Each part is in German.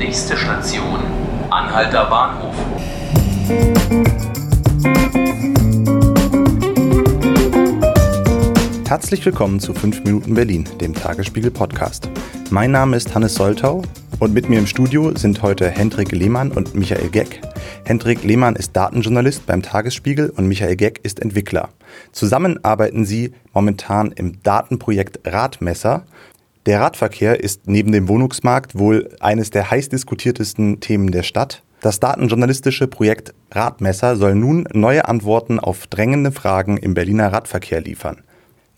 Nächste Station, Anhalter Bahnhof. Herzlich willkommen zu 5 Minuten Berlin, dem Tagesspiegel Podcast. Mein Name ist Hannes Soltau und mit mir im Studio sind heute Hendrik Lehmann und Michael Geck. Hendrik Lehmann ist Datenjournalist beim Tagesspiegel und Michael Geck ist Entwickler. Zusammen arbeiten sie momentan im Datenprojekt Radmesser der Radverkehr ist neben dem Wohnungsmarkt wohl eines der heiß diskutiertesten Themen der Stadt. Das datenjournalistische Projekt Radmesser soll nun neue Antworten auf drängende Fragen im Berliner Radverkehr liefern.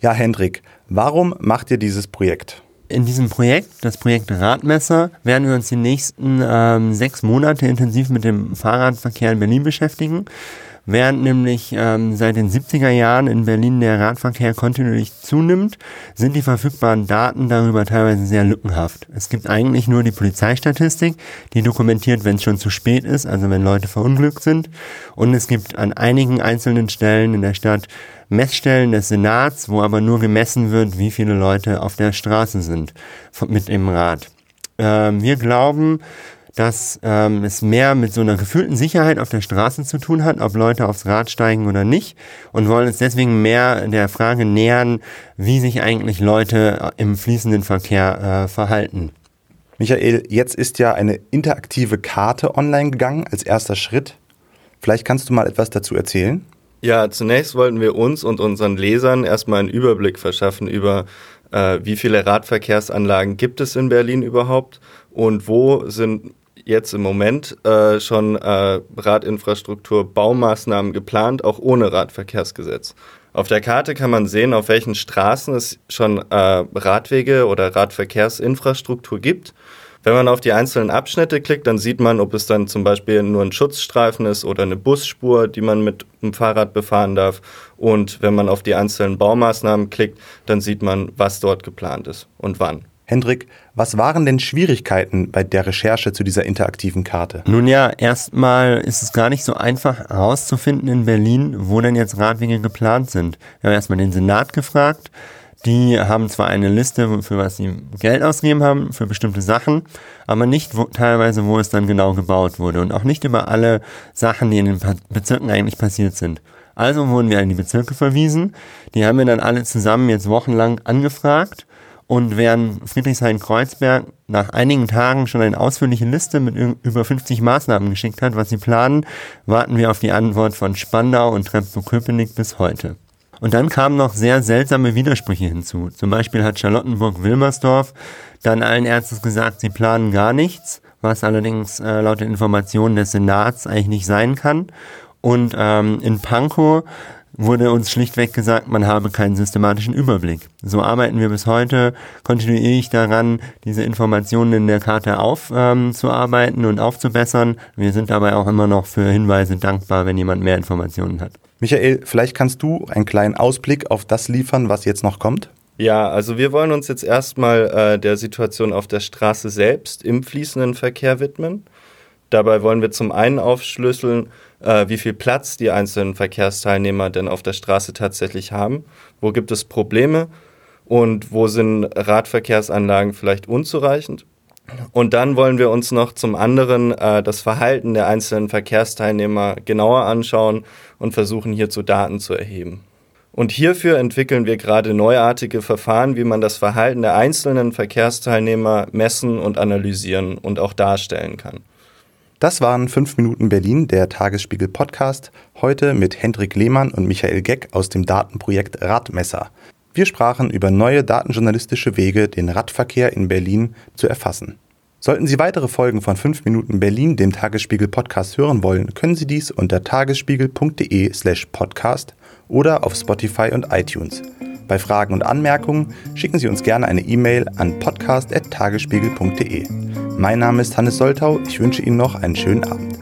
Ja, Hendrik, warum macht ihr dieses Projekt? In diesem Projekt, das Projekt Radmesser, werden wir uns die nächsten ähm, sechs Monate intensiv mit dem Fahrradverkehr in Berlin beschäftigen. Während nämlich ähm, seit den 70er Jahren in Berlin der Radverkehr kontinuierlich zunimmt, sind die verfügbaren Daten darüber teilweise sehr lückenhaft. Es gibt eigentlich nur die Polizeistatistik, die dokumentiert, wenn es schon zu spät ist, also wenn Leute verunglückt sind. Und es gibt an einigen einzelnen Stellen in der Stadt Messstellen des Senats, wo aber nur gemessen wird, wie viele Leute auf der Straße sind mit dem Rad. Ähm, wir glauben, dass ähm, es mehr mit so einer gefühlten Sicherheit auf der Straße zu tun hat, ob Leute aufs Rad steigen oder nicht und wollen uns deswegen mehr der Frage nähern, wie sich eigentlich Leute im fließenden Verkehr äh, verhalten. Michael, jetzt ist ja eine interaktive Karte online gegangen als erster Schritt. Vielleicht kannst du mal etwas dazu erzählen? Ja, zunächst wollten wir uns und unseren Lesern erstmal einen Überblick verschaffen über, äh, wie viele Radverkehrsanlagen gibt es in Berlin überhaupt und wo sind jetzt im Moment äh, schon äh, Radinfrastruktur, Baumaßnahmen geplant, auch ohne Radverkehrsgesetz. Auf der Karte kann man sehen, auf welchen Straßen es schon äh, Radwege oder Radverkehrsinfrastruktur gibt. Wenn man auf die einzelnen Abschnitte klickt, dann sieht man, ob es dann zum Beispiel nur ein Schutzstreifen ist oder eine Busspur, die man mit dem Fahrrad befahren darf. Und wenn man auf die einzelnen Baumaßnahmen klickt, dann sieht man, was dort geplant ist und wann. Hendrik, was waren denn Schwierigkeiten bei der Recherche zu dieser interaktiven Karte? Nun ja, erstmal ist es gar nicht so einfach herauszufinden in Berlin, wo denn jetzt Radwege geplant sind. Wir haben erstmal den Senat gefragt. Die haben zwar eine Liste, für was sie Geld ausgegeben haben, für bestimmte Sachen, aber nicht wo, teilweise, wo es dann genau gebaut wurde und auch nicht über alle Sachen, die in den Bezirken eigentlich passiert sind. Also wurden wir an die Bezirke verwiesen. Die haben wir dann alle zusammen jetzt wochenlang angefragt und während Friedrichshain-Kreuzberg nach einigen Tagen schon eine ausführliche Liste mit über 50 Maßnahmen geschickt hat, was sie planen, warten wir auf die Antwort von Spandau und Treptow-Köpenick bis heute. Und dann kamen noch sehr seltsame Widersprüche hinzu. Zum Beispiel hat Charlottenburg-Wilmersdorf dann allen Ärzten gesagt, sie planen gar nichts, was allerdings äh, laut den Informationen des Senats eigentlich nicht sein kann. Und ähm, in Pankow wurde uns schlichtweg gesagt, man habe keinen systematischen Überblick. So arbeiten wir bis heute kontinuierlich daran, diese Informationen in der Karte aufzuarbeiten ähm, und aufzubessern. Wir sind dabei auch immer noch für Hinweise dankbar, wenn jemand mehr Informationen hat. Michael, vielleicht kannst du einen kleinen Ausblick auf das liefern, was jetzt noch kommt? Ja, also wir wollen uns jetzt erstmal äh, der Situation auf der Straße selbst im fließenden Verkehr widmen. Dabei wollen wir zum einen aufschlüsseln, äh, wie viel Platz die einzelnen Verkehrsteilnehmer denn auf der Straße tatsächlich haben. Wo gibt es Probleme und wo sind Radverkehrsanlagen vielleicht unzureichend? Und dann wollen wir uns noch zum anderen äh, das Verhalten der einzelnen Verkehrsteilnehmer genauer anschauen und versuchen hierzu Daten zu erheben. Und hierfür entwickeln wir gerade neuartige Verfahren, wie man das Verhalten der einzelnen Verkehrsteilnehmer messen und analysieren und auch darstellen kann. Das waren 5 Minuten Berlin, der Tagesspiegel Podcast, heute mit Hendrik Lehmann und Michael Geck aus dem Datenprojekt Radmesser. Wir sprachen über neue datenjournalistische Wege, den Radverkehr in Berlin zu erfassen. Sollten Sie weitere Folgen von 5 Minuten Berlin, dem Tagesspiegel Podcast hören wollen, können Sie dies unter tagesspiegel.de slash podcast oder auf Spotify und iTunes. Bei Fragen und Anmerkungen schicken Sie uns gerne eine E-Mail an podcast.tagesspiegel.de. Mein Name ist Hannes Soltau. Ich wünsche Ihnen noch einen schönen Abend.